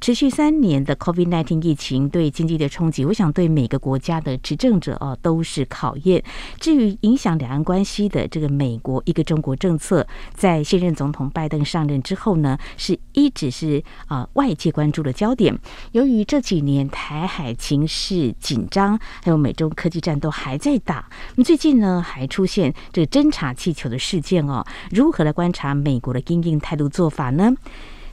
持续三年的 COVID-19 疫情对经济的冲击，我想对每个国家的执政者哦都是考验。至于影响两岸关系的这个美国一个中国政策，在现任总统拜登上任之后呢，是一直是啊外界关注的焦点。由于这几年台海情势紧张，还有美中科技战都还在打，那么最近呢还出现这个侦察气球的事件哦，如何来观察美国的因应态度做法呢？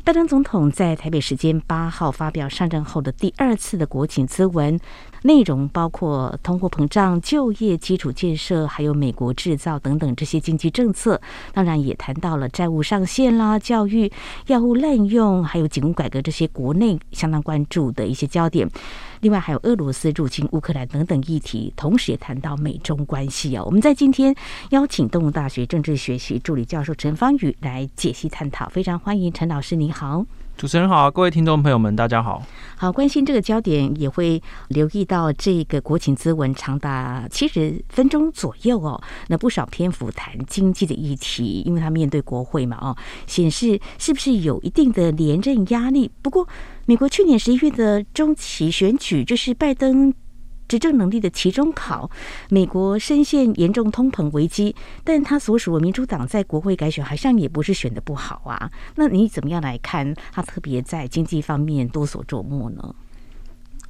拜登总统在台北时间八号发表上任后的第二次的国情咨文，内容包括通货膨胀、就业、基础建设，还有美国制造等等这些经济政策。当然也谈到了债务上限啦、教育、药物滥用，还有警务改革这些国内相当关注的一些焦点。另外还有俄罗斯入侵乌克兰等等议题，同时也谈到美中关系啊。我们在今天邀请动物大学政治学系助理教授陈方宇来解析探讨，非常欢迎陈老师，您好。主持人好，各位听众朋友们，大家好。好，关心这个焦点，也会留意到这个国情咨文长达七十分钟左右哦。那不少篇幅谈经济的议题，因为他面对国会嘛，哦，显示是不是有一定的连任压力。不过，美国去年十一月的中期选举，就是拜登。执政能力的期中考，美国深陷严重通膨危机，但他所属的民主党在国会改选好像也不是选的不好啊。那你怎么样来看他特别在经济方面多所琢磨呢？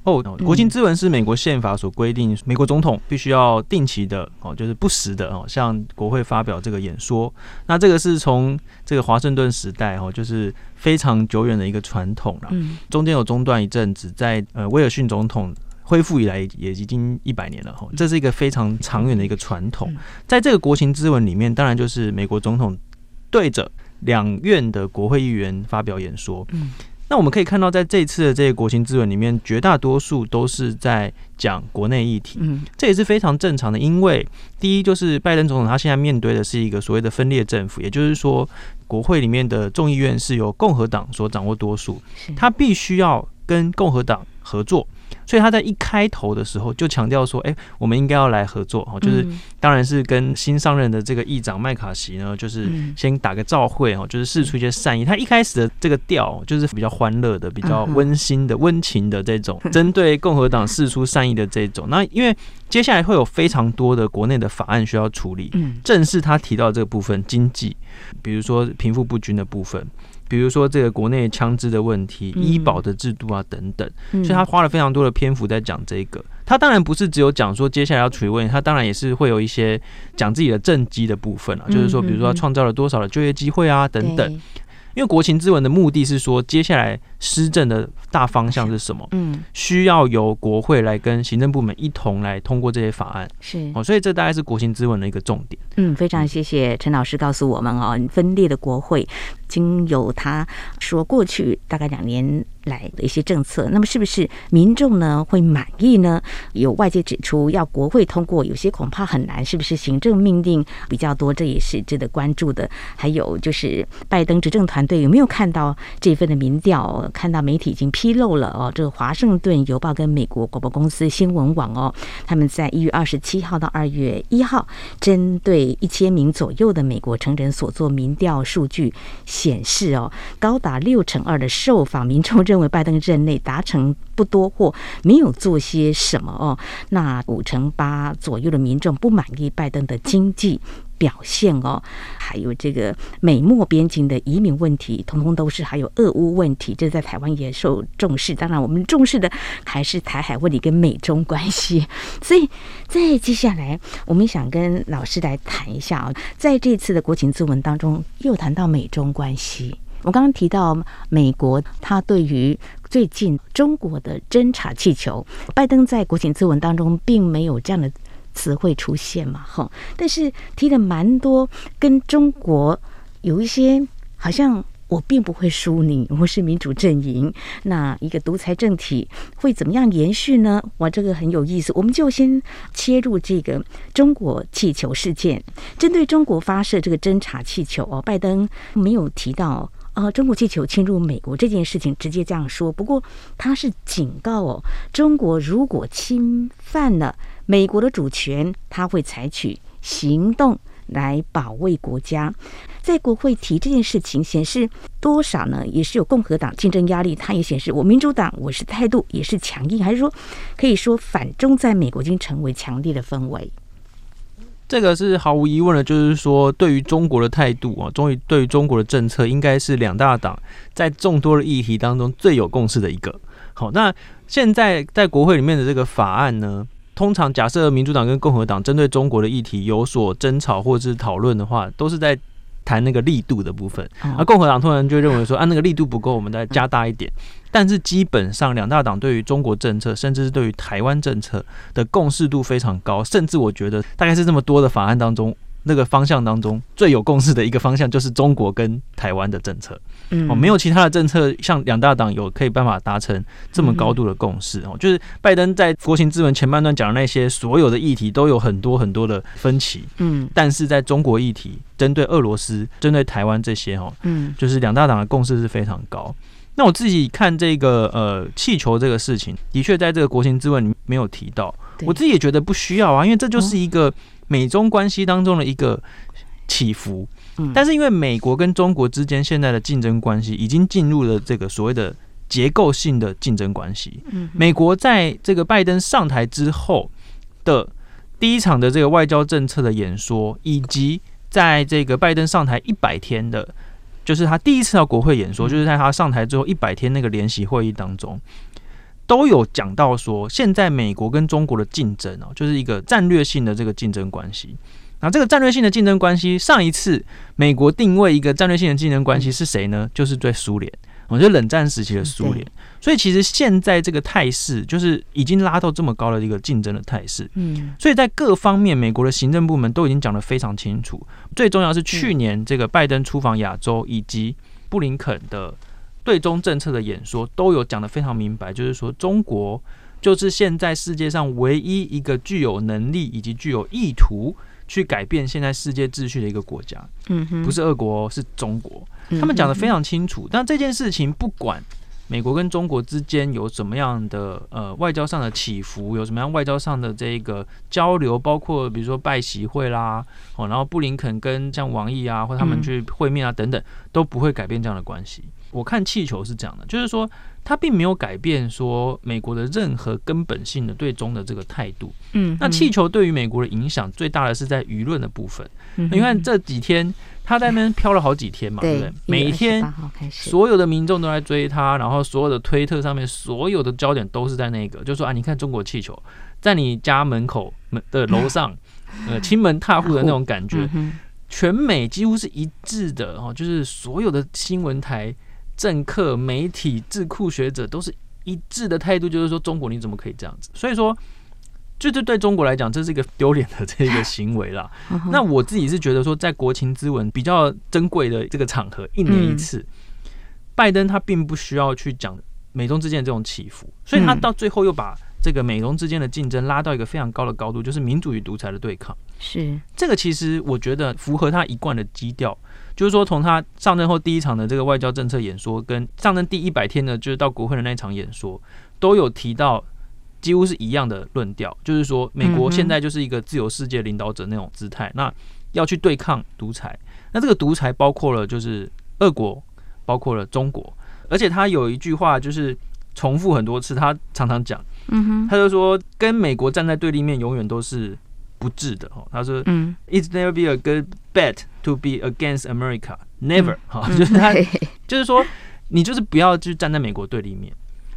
哦，国情咨文是美国宪法所规定，美国总统必须要定期的哦，就是不时的哦，向国会发表这个演说。那这个是从这个华盛顿时代哦，就是非常久远的一个传统了。嗯，中间有中断一阵子，在呃威尔逊总统。恢复以来也已经一百年了哈，这是一个非常长远的一个传统。在这个国情咨文里面，当然就是美国总统对着两院的国会议员发表演说。那我们可以看到，在这次的这个国情咨文里面，绝大多数都是在讲国内议题。这也是非常正常的，因为第一就是拜登总统他现在面对的是一个所谓的分裂政府，也就是说，国会里面的众议院是由共和党所掌握多数，他必须要跟共和党合作。所以他在一开头的时候就强调说：“哎，我们应该要来合作哦，就是当然是跟新上任的这个议长麦卡锡呢，就是先打个照会哦，就是试出一些善意。他一开始的这个调就是比较欢乐的、比较温馨的、温情的这种，针对共和党试出善意的这种。那因为接下来会有非常多的国内的法案需要处理，正是他提到这个部分经济，比如说贫富不均的部分。”比如说这个国内枪支的问题、医保的制度啊等等，所以他花了非常多的篇幅在讲这个。他当然不是只有讲说接下来要处理问题，他当然也是会有一些讲自己的政绩的部分啊，就是说比如说他创造了多少的就业机会啊等等。因为国情咨文的目的是说，接下来施政的大方向是什么？嗯，需要由国会来跟行政部门一同来通过这些法案。是哦，所以这大概是国情咨文的一个重点。嗯，非常谢谢陈老师告诉我们哦，分裂的国会，经由他说过去大概两年来的一些政策，那么是不是民众呢会满意呢？有外界指出要国会通过，有些恐怕很难，是不是行政命令比较多？这也是值得关注的。还有就是拜登执政团队有没有看到这份的民调？看到媒体已经披露了哦，这个华盛顿邮报跟美国广播公司新闻网哦，他们在一月二十七号到二月一号，针对一千名左右的美国成人所做民调数据显示哦，高达六成二的受访民众认。为拜登任内达成不多或没有做些什么哦，那五成八左右的民众不满意拜登的经济表现哦，还有这个美墨边境的移民问题，通通都是还有俄乌问题，这在台湾也受重视。当然，我们重视的还是台海问题跟美中关系。所以在接下来，我们想跟老师来谈一下啊，在这次的国情咨文当中，又谈到美中关系。我刚刚提到美国，他对于最近中国的侦察气球，拜登在国情咨文当中并没有这样的词汇出现嘛，哈，但是提了蛮多跟中国有一些好像我并不会输你，我是民主阵营。那一个独裁政体会怎么样延续呢？哇，这个很有意思。我们就先切入这个中国气球事件，针对中国发射这个侦察气球哦，拜登没有提到呃中国气球侵入美国这件事情，直接这样说。不过他是警告哦，中国如果侵犯了美国的主权，他会采取行动。来保卫国家，在国会提这件事情，显示多少呢？也是有共和党竞争压力。他也显示我民主党我是态度也是强硬，还是说可以说反中在美国已经成为强烈的氛围？这个是毫无疑问的，就是说对于中国的态度啊，终于对于中国的政策，应该是两大党在众多的议题当中最有共识的一个。好，那现在在国会里面的这个法案呢？通常假设民主党跟共和党针对中国的议题有所争吵或者是讨论的话，都是在谈那个力度的部分。而共和党突然就认为说，啊，那个力度不够，我们再加大一点。但是基本上两大党对于中国政策，甚至是对于台湾政策的共识度非常高，甚至我觉得大概是这么多的法案当中。那个方向当中最有共识的一个方向就是中国跟台湾的政策，嗯，哦，没有其他的政策像两大党有可以办法达成这么高度的共识。哦。就是拜登在国情咨文前半段讲的那些所有的议题都有很多很多的分歧，嗯，但是在中国议题针对俄罗斯、针对台湾这些哦，嗯，就是两大党的共识是非常高。那我自己看这个呃气球这个事情，的确在这个国情咨文里面没有提到，我自己也觉得不需要啊，因为这就是一个。美中关系当中的一个起伏，但是因为美国跟中国之间现在的竞争关系已经进入了这个所谓的结构性的竞争关系。美国在这个拜登上台之后的第一场的这个外交政策的演说，以及在这个拜登上台一百天的，就是他第一次到国会演说，就是在他上台之后一百天那个联席会议当中。都有讲到说，现在美国跟中国的竞争哦，就是一个战略性的这个竞争关系。那这个战略性的竞争关系，上一次美国定位一个战略性的竞争关系是谁呢？就是对苏联，我觉得冷战时期的苏联。所以其实现在这个态势，就是已经拉到这么高的一个竞争的态势。嗯，所以在各方面，美国的行政部门都已经讲得非常清楚。最重要是去年这个拜登出访亚洲，以及布林肯的。对中政策的演说都有讲得非常明白，就是说中国就是现在世界上唯一一个具有能力以及具有意图去改变现在世界秩序的一个国家。嗯哼，不是俄国，是中国。他们讲得非常清楚。但这件事情不管美国跟中国之间有什么样的呃外交上的起伏，有什么样外交上的这个交流，包括比如说拜习会啦，哦，然后布林肯跟像王毅啊，或他们去会面啊等等，都不会改变这样的关系。我看气球是这样的，就是说它并没有改变说美国的任何根本性的对中的这个态度。嗯，那气球对于美国的影响最大的是在舆论的部分。你看这几天他在那边飘了好几天嘛，对不对？每一天所有的民众都在追他，然后所有的推特上面所有的焦点都是在那个，就是说啊，你看中国气球在你家门口门的楼上，呃，亲门踏户的那种感觉，全美几乎是一致的哦，就是所有的新闻台。政客、媒体、智库学者都是一致的态度，就是说中国你怎么可以这样子？所以说，就这对中国来讲，这是一个丢脸的这个行为啦。那我自己是觉得说，在国情之文比较珍贵的这个场合，一年一次，拜登他并不需要去讲美中之间的这种起伏，所以他到最后又把这个美中之间的竞争拉到一个非常高的高度，就是民主与独裁的对抗。是这个，其实我觉得符合他一贯的基调。就是说，从他上任后第一场的这个外交政策演说，跟上任第一百天的，就是到国会的那一场演说，都有提到几乎是一样的论调，就是说，美国现在就是一个自由世界领导者那种姿态，那要去对抗独裁。那这个独裁包括了就是俄国，包括了中国，而且他有一句话就是重复很多次，他常常讲，他就说跟美国站在对立面，永远都是。不智的哈，他说，嗯，It's never be a good bet to be against America, never 哈、嗯，就是他，就是说，你就是不要去站在美国对立面。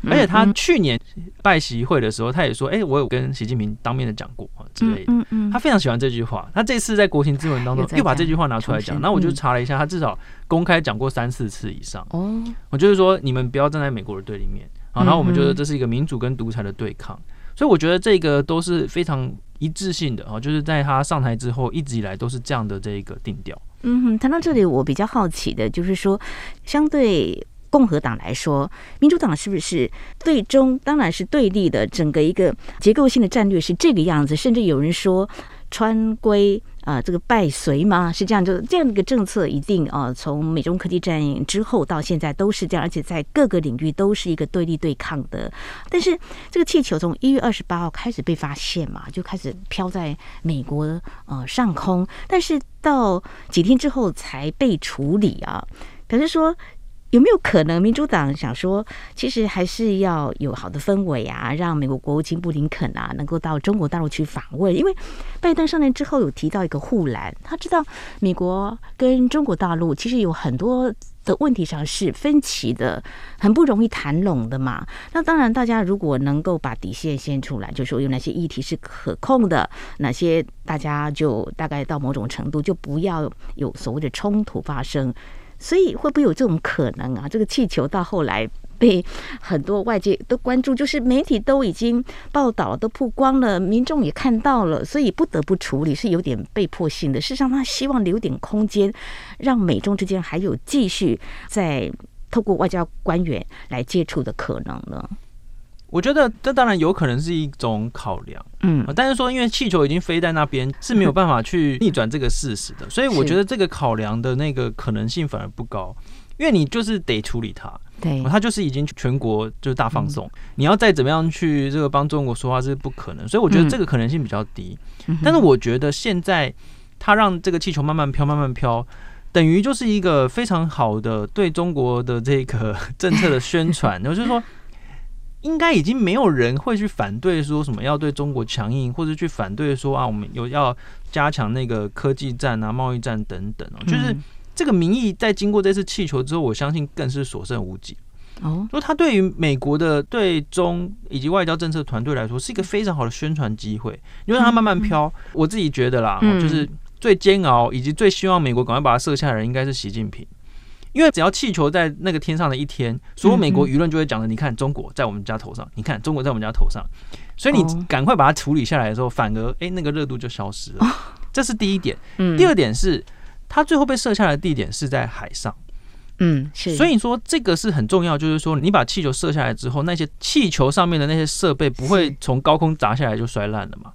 而且他去年拜习会的时候，他也说，哎、欸，我有跟习近平当面的讲过之类的，他非常喜欢这句话。他这次在国情咨文当中又把这句话拿出来讲，那我就查了一下，他至少公开讲过三四次以上。哦，我就是说，你们不要站在美国的对立面啊，然后我们觉得这是一个民主跟独裁的对抗。所以我觉得这个都是非常一致性的啊，就是在他上台之后一直以来都是这样的这一个定调。嗯哼，谈到这里，我比较好奇的就是说，相对共和党来说，民主党是不是最终当然是对立的，整个一个结构性的战略是这个样子，甚至有人说川规。啊、这个拜隋吗？是这样，就这样的一个政策，一定啊、从美中科技战之后到现在都是这样，而且在各个领域都是一个对立对抗的。但是这个气球从一月二十八号开始被发现嘛，就开始飘在美国呃上空，但是到几天之后才被处理啊，表示说。有没有可能，民主党想说，其实还是要有好的氛围啊，让美国国务卿布林肯啊能够到中国大陆去访问？因为拜登上任之后有提到一个护栏，他知道美国跟中国大陆其实有很多的问题上是分歧的，很不容易谈拢的嘛。那当然，大家如果能够把底线先出来，就说有哪些议题是可控的，哪些大家就大概到某种程度就不要有所谓的冲突发生。所以会不会有这种可能啊？这个气球到后来被很多外界都关注，就是媒体都已经报道都曝光了，民众也看到了，所以不得不处理，是有点被迫性的。事实上，他希望留点空间，让美中之间还有继续在透过外交官员来接触的可能呢。我觉得这当然有可能是一种考量，嗯，但是说因为气球已经飞在那边是没有办法去逆转这个事实的，所以我觉得这个考量的那个可能性反而不高，因为你就是得处理它，对，它就是已经全国就是大放送，你要再怎么样去这个帮中国说话是不可能，所以我觉得这个可能性比较低。但是我觉得现在它让这个气球慢慢飘，慢慢飘，等于就是一个非常好的对中国的这个 政策的宣传，就是说。应该已经没有人会去反对说什么要对中国强硬，或者去反对说啊，我们有要加强那个科技战啊、贸易战等等哦。就是这个民意在经过这次气球之后，我相信更是所剩无几哦。说他对于美国的对中以及外交政策团队来说，是一个非常好的宣传机会。因为他慢慢飘，我自己觉得啦，就是最煎熬以及最希望美国赶快把它射下来的人，应该是习近平。因为只要气球在那个天上的一天，所有美国舆论就会讲的，你看中国在我们家头上，你看中国在我们家头上，所以你赶快把它处理下来的时候，反而哎那个热度就消失了。这是第一点。第二点是，它最后被射下来的地点是在海上。嗯，是。所以说这个是很重要，就是说你把气球射下来之后，那些气球上面的那些设备不会从高空砸下来就摔烂了嘛？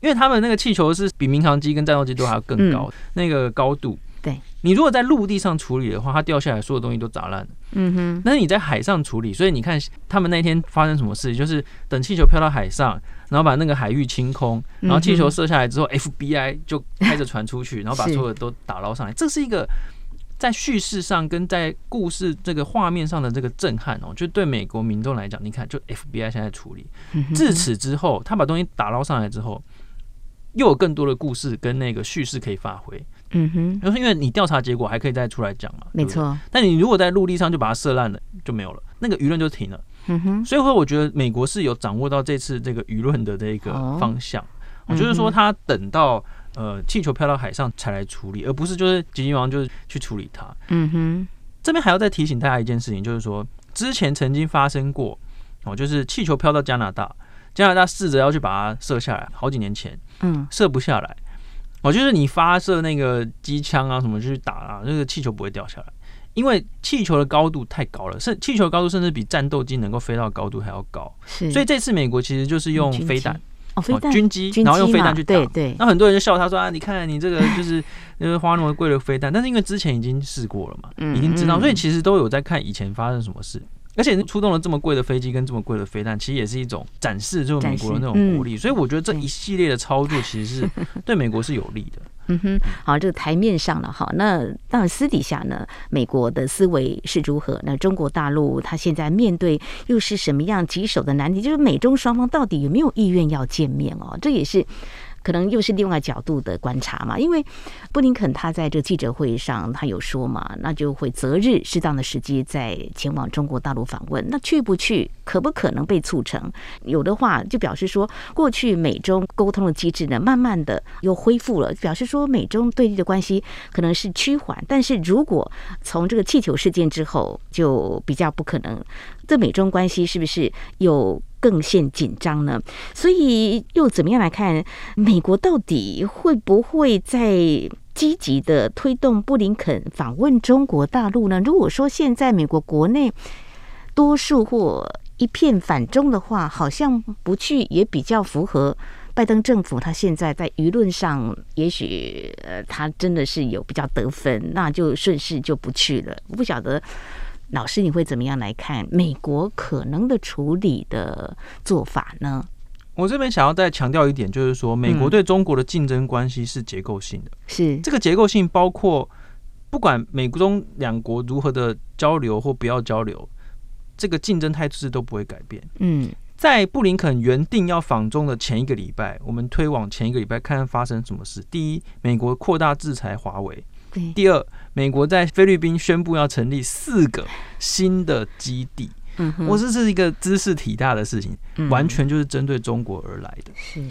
因为他们那个气球是比民航机跟战斗机都还要更高的那个高度。对，你如果在陆地上处理的话，它掉下来所有东西都砸烂了。嗯哼，那是你在海上处理，所以你看他们那天发生什么事，就是等气球飘到海上，然后把那个海域清空，然后气球射下来之后，FBI 就开着船出去，然后把所有的都打捞上来。这是一个在叙事上跟在故事这个画面上的这个震撼哦，就对美国民众来讲，你看，就 FBI 现在处理，自此之后，他把东西打捞上来之后，又有更多的故事跟那个叙事可以发挥。嗯哼，就是因为你调查结果还可以再出来讲嘛，没错。但你如果在陆地上就把它射烂了，就没有了，那个舆论就停了。嗯哼，所以说我觉得美国是有掌握到这次这个舆论的这个方向，我就是说他等到呃气球飘到海上才来处理，而不是就是急急忙就是去处理它。嗯哼，这边还要再提醒大家一件事情，就是说之前曾经发生过哦，就是气球飘到加拿大，加拿大试着要去把它射下来，好几年前，嗯，射不下来。哦，就是你发射那个机枪啊，什么就去打啊，那个气球不会掉下来，因为气球的高度太高了，甚气球的高度甚至比战斗机能够飞到的高度还要高。是，所以这次美国其实就是用飞弹哦，飞弹军机，然后用飞弹去打。对对。那很多人就笑他说啊，你看你这个就是就是花那么贵的飞弹，但是因为之前已经试过了嘛，已经知道，所以其实都有在看以前发生什么事。而且出动了这么贵的飞机跟这么贵的飞弹，其实也是一种展示，就是美国的那种国力。所以我觉得这一系列的操作其实是对美国是有利的。嗯哼，好，这个台面上了哈，那当然私底下呢，美国的思维是如何？那中国大陆它现在面对又是什么样棘手的难题？就是美中双方到底有没有意愿要见面哦？这也是。可能又是另外角度的观察嘛，因为布林肯他在这个记者会上他有说嘛，那就会择日适当的时机再前往中国大陆访问。那去不去，可不可能被促成？有的话就表示说，过去美中沟通的机制呢，慢慢的又恢复了，表示说美中对立的关系可能是趋缓。但是如果从这个气球事件之后，就比较不可能。这美中关系是不是有更显紧张呢？所以又怎么样来看美国到底会不会在积极的推动布林肯访问中国大陆呢？如果说现在美国国内多数或一片反中的话，好像不去也比较符合拜登政府。他现在在舆论上，也许呃，他真的是有比较得分，那就顺势就不去了。不晓得老师你会怎么样来看美国可能的处理的做法呢？我这边想要再强调一点，就是说，美国对中国的竞争关系是结构性的，是这个结构性包括不管美中两国如何的交流或不要交流，这个竞争态势都不会改变。嗯，在布林肯原定要访中的前一个礼拜，我们推往前一个礼拜看看发生什么事。第一，美国扩大制裁华为；第二，美国在菲律宾宣布要成立四个新的基地。嗯，我这是一个知识体大的事情，嗯，完全就是针对中国而来的。是。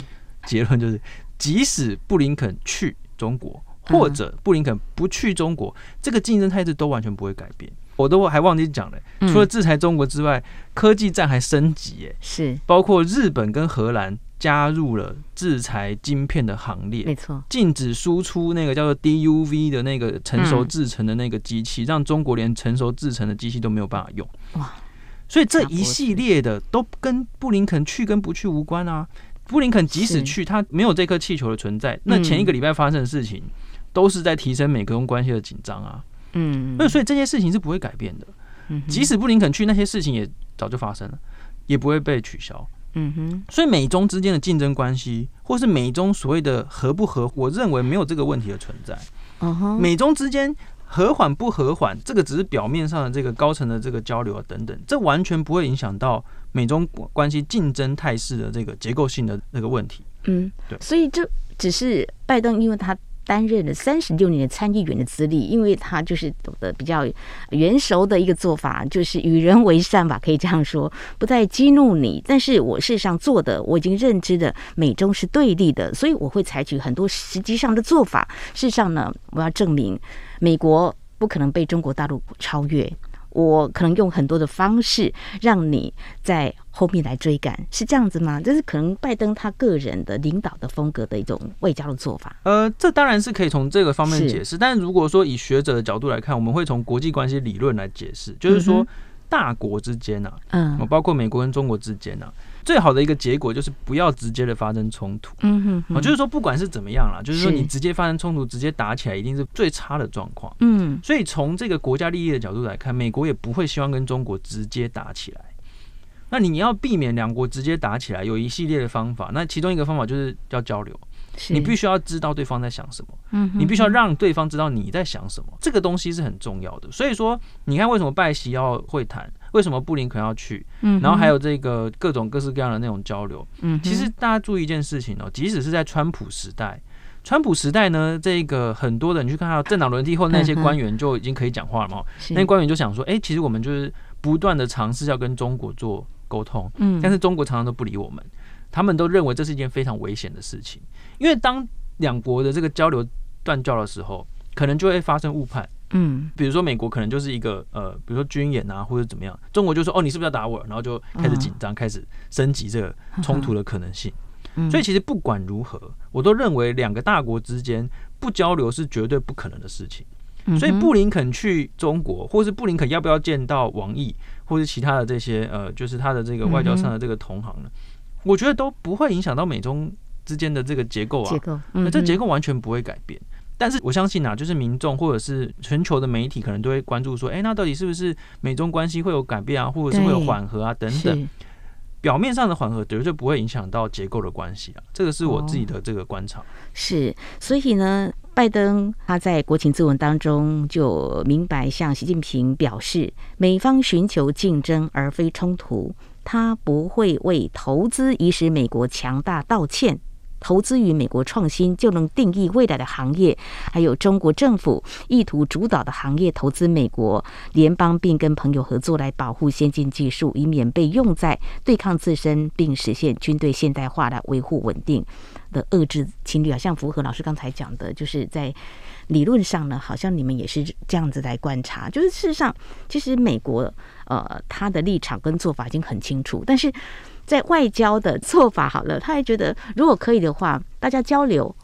结论就是，即使布林肯去中国，或者布林肯不去中国，这个竞争态势都完全不会改变。我都还忘记讲了，除了制裁中国之外，科技战还升级，哎，是。包括日本跟荷兰加入了制裁晶片的行列，没错，禁止输出那个叫做 DUV 的那个成熟制成的那个机器，让中国连成熟制成的机器都没有办法用。哇！所以这一系列的都跟布林肯去跟不去无关啊。布林肯即使去，他没有这颗气球的存在，那前一个礼拜发生的事情都是在提升美中关系的紧张啊。嗯，那所以这些事情是不会改变的。即使布林肯去，那些事情也早就发生了，也不会被取消。嗯哼。所以美中之间的竞争关系，或是美中所谓的合不合，我认为没有这个问题的存在。美中之间。和缓不和缓，这个只是表面上的这个高层的这个交流啊等等，这完全不会影响到美中关系竞争态势的这个结构性的那个问题。嗯，对，所以这只是拜登，因为他。担任了三十六年的参议员的资历，因为他就是懂得比较圆熟的一个做法，就是与人为善吧，可以这样说，不再激怒你。但是我事实上做的，我已经认知的美中是对立的，所以我会采取很多实际上的做法。事实上呢，我要证明美国不可能被中国大陆超越。我可能用很多的方式让你在后面来追赶，是这样子吗？这是可能拜登他个人的领导的风格的一种外交的做法。呃，这当然是可以从这个方面解释，但是如果说以学者的角度来看，我们会从国际关系理论来解释，就是说大国之间呢，嗯，包括美国跟中国之间呢。最好的一个结果就是不要直接的发生冲突。嗯哼，就是说不管是怎么样啦，就是说你直接发生冲突，直接打起来，一定是最差的状况。嗯，所以从这个国家利益的角度来看，美国也不会希望跟中国直接打起来。那你要避免两国直接打起来，有一系列的方法。那其中一个方法就是要交流，你必须要知道对方在想什么。嗯，你必须要让对方知道你在想什么，这个东西是很重要的。所以说，你看为什么拜习要会谈？为什么布林肯要去？嗯然后还有这个各种各式各样的那种交流。嗯其实大家注意一件事情哦，即使是在川普时代，川普时代呢，这个很多的你去看到政党轮替后那些官员就已经可以讲话了嘛。那些官员就想说，哎，其实我们就是不断的尝试要跟中国做沟通，嗯但是中国常常都不理我们，他们都认为这是一件非常危险的事情，因为当两国的这个交流断交的时候，可能就会发生误判。嗯，比如说美国可能就是一个呃，比如说军演啊，或者怎么样，中国就说哦，你是不是要打我？然后就开始紧张，开始升级这个冲突的可能性。所以其实不管如何，我都认为两个大国之间不交流是绝对不可能的事情。所以布林肯去中国，或是布林肯要不要见到王毅，或是其他的这些呃，就是他的这个外交上的这个同行呢？我觉得都不会影响到美中之间的这个结构啊，结构，那这结构完全不会改变。但是我相信啊，就是民众或者是全球的媒体可能都会关注说，哎，那到底是不是美中关系会有改变啊，或者是会有缓和啊等等。表面上的缓和绝对不会影响到结构的关系啊，这个是我自己的这个观察。是，所以呢，拜登他在国情咨文当中就明白向习近平表示，美方寻求竞争而非冲突，他不会为投资以使美国强大道歉。投资于美国创新就能定义未来的行业，还有中国政府意图主导的行业投资美国联邦，并跟朋友合作来保护先进技术，以免被用在对抗自身，并实现军队现代化来维护稳定的遏制侵略。好像符合老师刚才讲的，就是在理论上呢，好像你们也是这样子来观察，就是事实上，其实美国呃他的立场跟做法已经很清楚，但是。在外交的做法好了，他还觉得如果可以的话，大家交流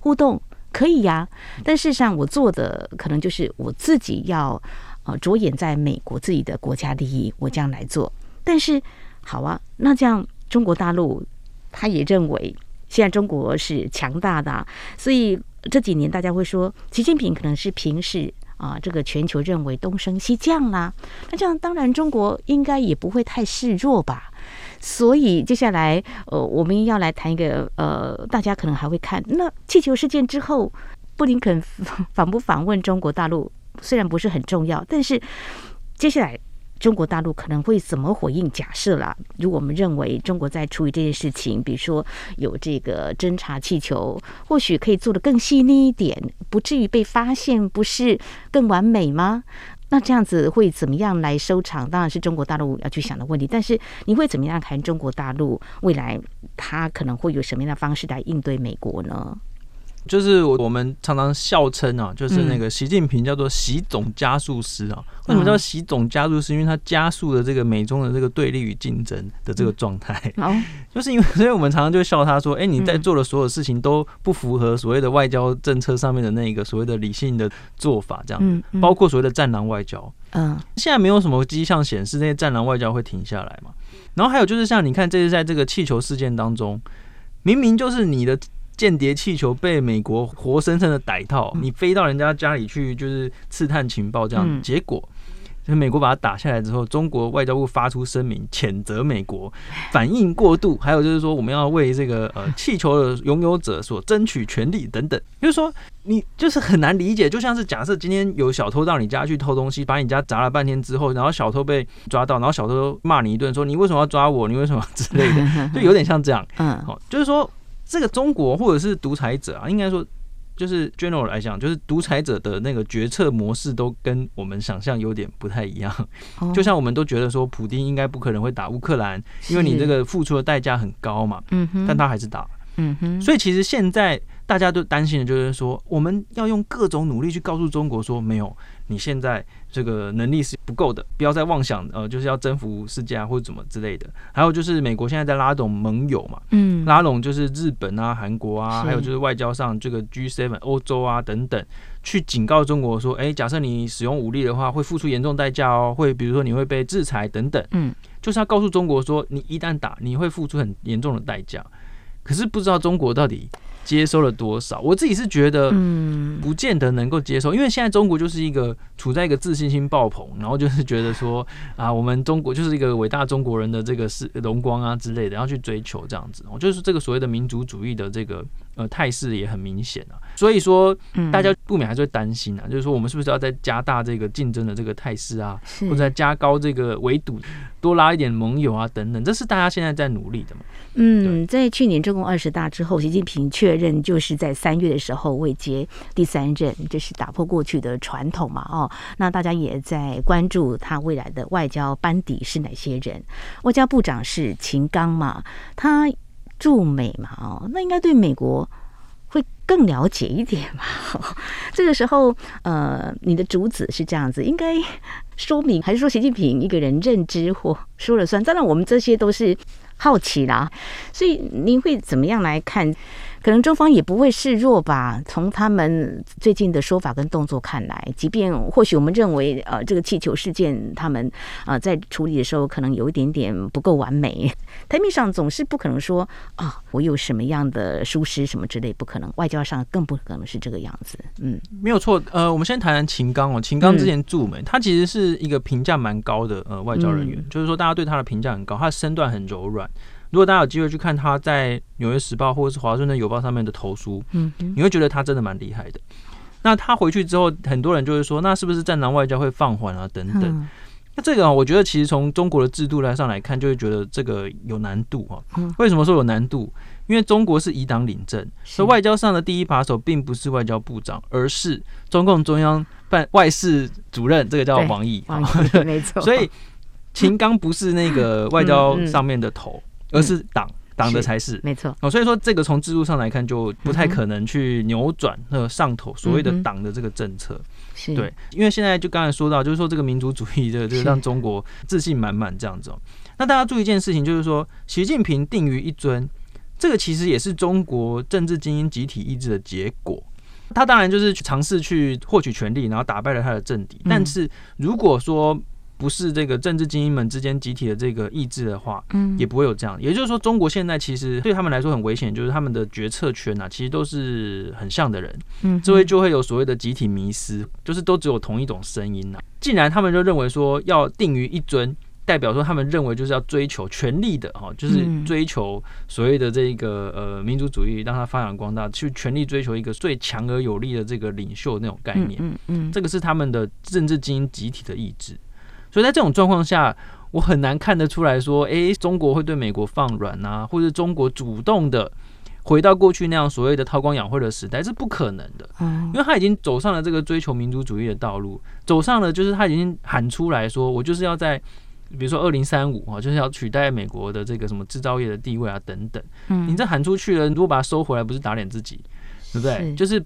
互动可以呀、但事实上，我做的可能就是我自己要呃着眼在美国自己的国家利益，我这样来做。但是好啊，那这样中国大陆他也认为现在中国是强大的、所以这几年大家会说习近平可能是平视啊这个全球认为东升西降啦、那这样当然中国应该也不会太示弱吧。所以接下来，呃，我们要来谈一个，呃，大家可能还会看那气球事件之后，布林肯访不访问中国大陆，虽然不是很重要，但是接下来中国大陆可能会怎么回应？假设啦，如果我们认为中国在处理这件事情，比如说有这个侦察气球，或许可以做得更细腻一点，不至于被发现，不是更完美吗？那这样子会怎么样来收场？当然是中国大陆要去想的问题。但是你会怎么样看中国大陆未来，它可能会有什么样的方式来应对美国呢？就是我们常常笑称啊，就是那个习近平叫做“习总加速师”啊。为什么叫“习总加速师”？因为他加速了这个美中的这个对立与竞争的这个状态。就是因为，所以我们常常就笑他说：“哎，你在做的所有事情都不符合所谓的外交政策上面的那个所谓的理性的做法，这样子，包括所谓的战狼外交。”嗯，现在没有什么迹象显示那些战狼外交会停下来嘛。然后还有就是像你看，这是在这个气球事件当中，明明就是你的。间谍气球被美国活生生的逮到，你飞到人家家里去，就是刺探情报这样。结果，就是美国把它打下来之后，中国外交部发出声明谴责美国反应过度，还有就是说我们要为这个呃 气球的拥有者所争取权利等等。就是说，你就是很难理解，就像是假设今天有小偷到你家去偷东西，把你家砸了半天之后，然后小偷被抓到，然后小偷骂你一顿，说你为什么要抓我？你为什么之类的，就有点像这样。嗯，好，就是说。这个中国或者是独裁者啊，应该说就是 general 来讲，就是独裁者的那个决策模式都跟我们想象有点不太一样。就像我们都觉得说，普丁应该不可能会打乌克兰，因为你这个付出的代价很高嘛。嗯哼，但他还是打。嗯哼，所以其实现在大家都担心的就是说，我们要用各种努力去告诉中国说，没有。你现在这个能力是不够的，不要再妄想呃，就是要征服世界啊，或者怎么之类的。还有就是美国现在在拉拢盟友嘛，嗯，拉拢就是日本啊、韩国啊，还有就是外交上这个 G7 欧洲啊等等，去警告中国说，哎，假设你使用武力的话，会付出严重代价哦，会比如说你会被制裁等等，嗯，就是要告诉中国说，你一旦打，你会付出很严重的代价。可是不知道中国到底。接收了多少？我自己是觉得，嗯，不见得能够接受，因为现在中国就是一个处在一个自信心爆棚，然后就是觉得说啊，我们中国就是一个伟大中国人的这个是荣光啊之类的，然后去追求这样子，我就是这个所谓的民族主义的这个呃态势也很明显啊。所以说，大家不免还是会担心啊，就是说我们是不是要再加大这个竞争的这个态势啊，或者再加高这个围堵，多拉一点盟友啊等等，这是大家现在在努力的嘛。嗯，在去年中共二十大之后，习近平确认就是在三月的时候位接第三任，这是打破过去的传统嘛？哦，那大家也在关注他未来的外交班底是哪些人？外交部长是秦刚嘛？他驻美嘛？哦，那应该对美国会更了解一点嘛？这个时候，呃，你的主旨是这样子，应该说明还是说习近平一个人认知或说了算？当然，我们这些都是。好奇啦，所以您会怎么样来看？可能中方也不会示弱吧？从他们最近的说法跟动作看来，即便或许我们认为呃这个气球事件他们呃在处理的时候可能有一点点不够完美，台面上总是不可能说啊我有什么样的疏失什么之类，不可能，外交上更不可能是这个样子。嗯，没有错。呃，我们先谈谈秦刚哦，秦刚之前驻美，他其实是一个评价蛮高的呃外交人员，就是说大家对他的评价很高，他的身段很柔软。如果大家有机会去看他在《纽约时报》或者是《华盛顿邮报》上面的投书，嗯，你会觉得他真的蛮厉害的。那他回去之后，很多人就会说，那是不是战狼外交会放缓啊？等等。那这个啊，我觉得其实从中国的制度来上来看，就会觉得这个有难度啊。为什么说有难度？因为中国是以党领政，所以外交上的第一把手并不是外交部长，而是中共中央办外事主任，这个叫王毅。王毅，没错。所以秦刚不是那个 外交上面的头。而是党党的才是，是没错哦，所以说这个从制度上来看就不太可能去扭转那个上头所谓的党的这个政策，嗯、对，因为现在就刚才说到，就是说这个民族主义的，就是让中国自信满满这样子。那大家注意一件事情，就是说习近平定于一尊，这个其实也是中国政治精英集体意志的结果。他当然就是尝试去获取权力，然后打败了他的政敌。但是如果说不是这个政治精英们之间集体的这个意志的话，嗯，也不会有这样。也就是说，中国现在其实对他们来说很危险，就是他们的决策圈啊，其实都是很像的人，嗯，这会就会有所谓的集体迷失，就是都只有同一种声音呐。既然他们就认为说要定于一尊。代表说，他们认为就是要追求权力的哈，就是追求所谓的这个呃民族主义，让它发扬光大，去全力追求一个最强而有力的这个领袖那种概念。嗯嗯，这个是他们的政治精英集体的意志。所以在这种状况下，我很难看得出来说，诶，中国会对美国放软啊，或者中国主动的回到过去那样所谓的韬光养晦的时代，是不可能的。因为他已经走上了这个追求民族主义的道路，走上了就是他已经喊出来说，我就是要在。比如说，二零三五啊，就是要取代美国的这个什么制造业的地位啊，等等。嗯，你这喊出去了，如果把它收回来，不是打脸自己，对不对？是就是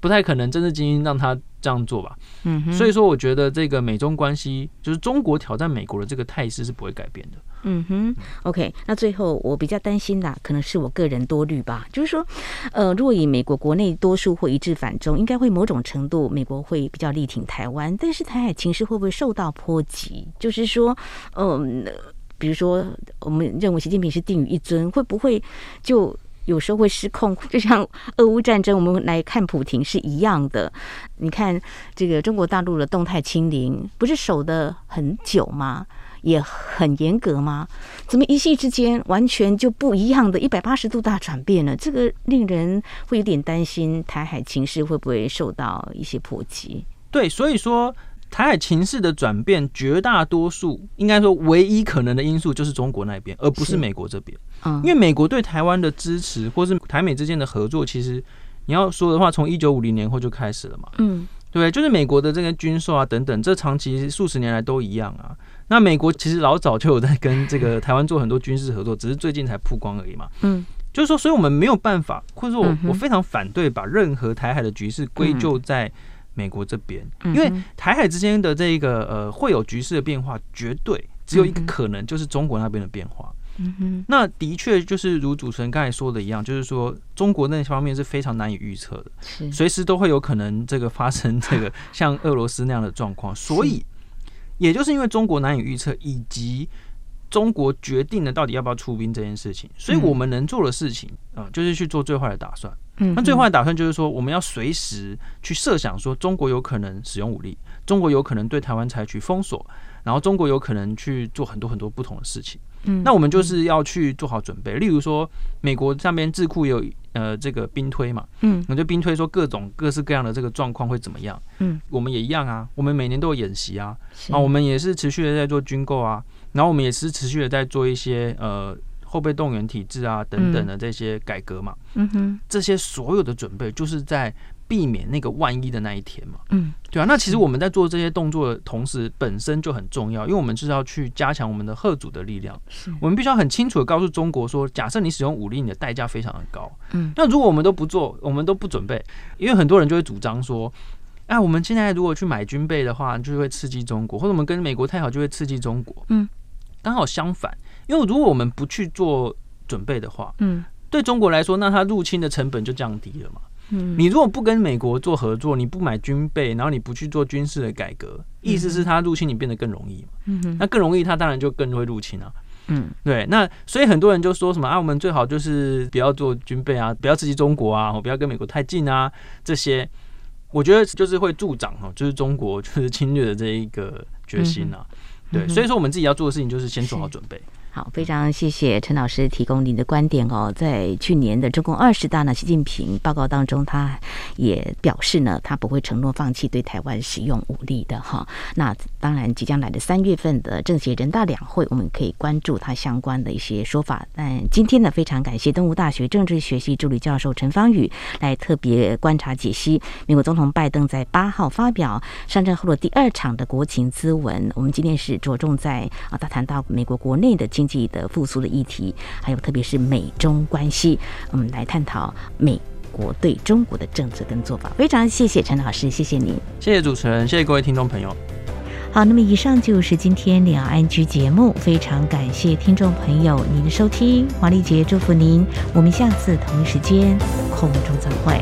不太可能政治精英让他这样做吧。嗯哼，所以说，我觉得这个美中关系，就是中国挑战美国的这个态势是不会改变的。嗯哼，OK，那最后我比较担心的，可能是我个人多虑吧。就是说，呃，如果以美国国内多数或一致反中，应该会某种程度美国会比较力挺台湾，但是台海情势会不会受到波及？就是说，嗯、呃，比如说我们认为习近平是定于一尊，会不会就有时候会失控？就像俄乌战争，我们来看普亭是一样的。你看这个中国大陆的动态清零，不是守得很久吗？也很严格吗？怎么一夕之间完全就不一样的一百八十度大转变了？这个令人会有点担心，台海情势会不会受到一些波及？对，所以说台海情势的转变，绝大多数应该说唯一可能的因素就是中国那边，而不是美国这边。嗯，因为美国对台湾的支持，或是台美之间的合作，其实你要说的话，从一九五零年后就开始了嘛。嗯，对，就是美国的这个军售啊等等，这长期数十年来都一样啊。那美国其实老早就有在跟这个台湾做很多军事合作，只是最近才曝光而已嘛。嗯，就是说，所以我们没有办法，或者说我我非常反对把任何台海的局势归咎在美国这边，因为台海之间的这个呃会有局势的变化，绝对只有一个可能，就是中国那边的变化。嗯哼，那的确就是如主持人刚才说的一样，就是说中国那方面是非常难以预测的，随时都会有可能这个 发生这个像俄罗斯那样的状况，所以。也就是因为中国难以预测，以及中国决定了到底要不要出兵这件事情，所以我们能做的事情啊，就是去做最坏的打算。那最坏的打算就是说，我们要随时去设想说，中国有可能使用武力，中国有可能对台湾采取封锁，然后中国有可能去做很多很多不同的事情。嗯那我们就是要去做好准备。例如说，美国上边智库有呃这个兵推嘛，嗯，那就兵推说各种各式各样的这个状况会怎么样？嗯，我们也一样啊，我们每年都有演习啊，啊，我们也是持续的在做军购啊，然后我们也是持续的在做一些呃。后备动员体制啊，等等的这些改革嘛，嗯哼，这些所有的准备就是在避免那个万一的那一天嘛，嗯，对啊。那其实我们在做这些动作的同时，本身就很重要，因为我们就是要去加强我们的贺主的力量。我们必须要很清楚的告诉中国说，假设你使用武力，你的代价非常的高。嗯，那如果我们都不做，我们都不准备，因为很多人就会主张说，哎，我们现在如果去买军备的话，就会刺激中国，或者我们跟美国太好，就会刺激中国。嗯，刚好相反。因为如果我们不去做准备的话，嗯，对中国来说，那它入侵的成本就降低了嘛。嗯，你如果不跟美国做合作，你不买军备，然后你不去做军事的改革，意思是它入侵你变得更容易嘛。嗯，那更容易，它当然就更会入侵啊。嗯，对。那所以很多人就说什么啊，我们最好就是不要做军备啊，不要刺激中国啊，我不要跟美国太近啊，这些，我觉得就是会助长哈，就是中国就是侵略的这一个决心啊。对，所以说我们自己要做的事情就是先做好准备。好，非常谢谢陈老师提供您的观点哦。在去年的中共二十大呢，习近平报告当中，他也表示呢，他不会承诺放弃对台湾使用武力的哈。那当然，即将来的三月份的政协人大两会，我们可以关注他相关的一些说法。但今天呢，非常感谢东吴大学政治学系助理教授陈方宇来特别观察解析美国总统拜登在八号发表上任后的第二场的国情咨文。我们今天是着重在啊，他谈到美国国内的经经济的复苏的议题，还有特别是美中关系，我们来探讨美国对中国的政策跟做法。非常谢谢陈老师，谢谢您，谢谢主持人，谢谢各位听众朋友。好，那么以上就是今天两岸 ING 节目，非常感谢听众朋友您的收听，黄丽杰祝福您，我们下次同一时间空中再会。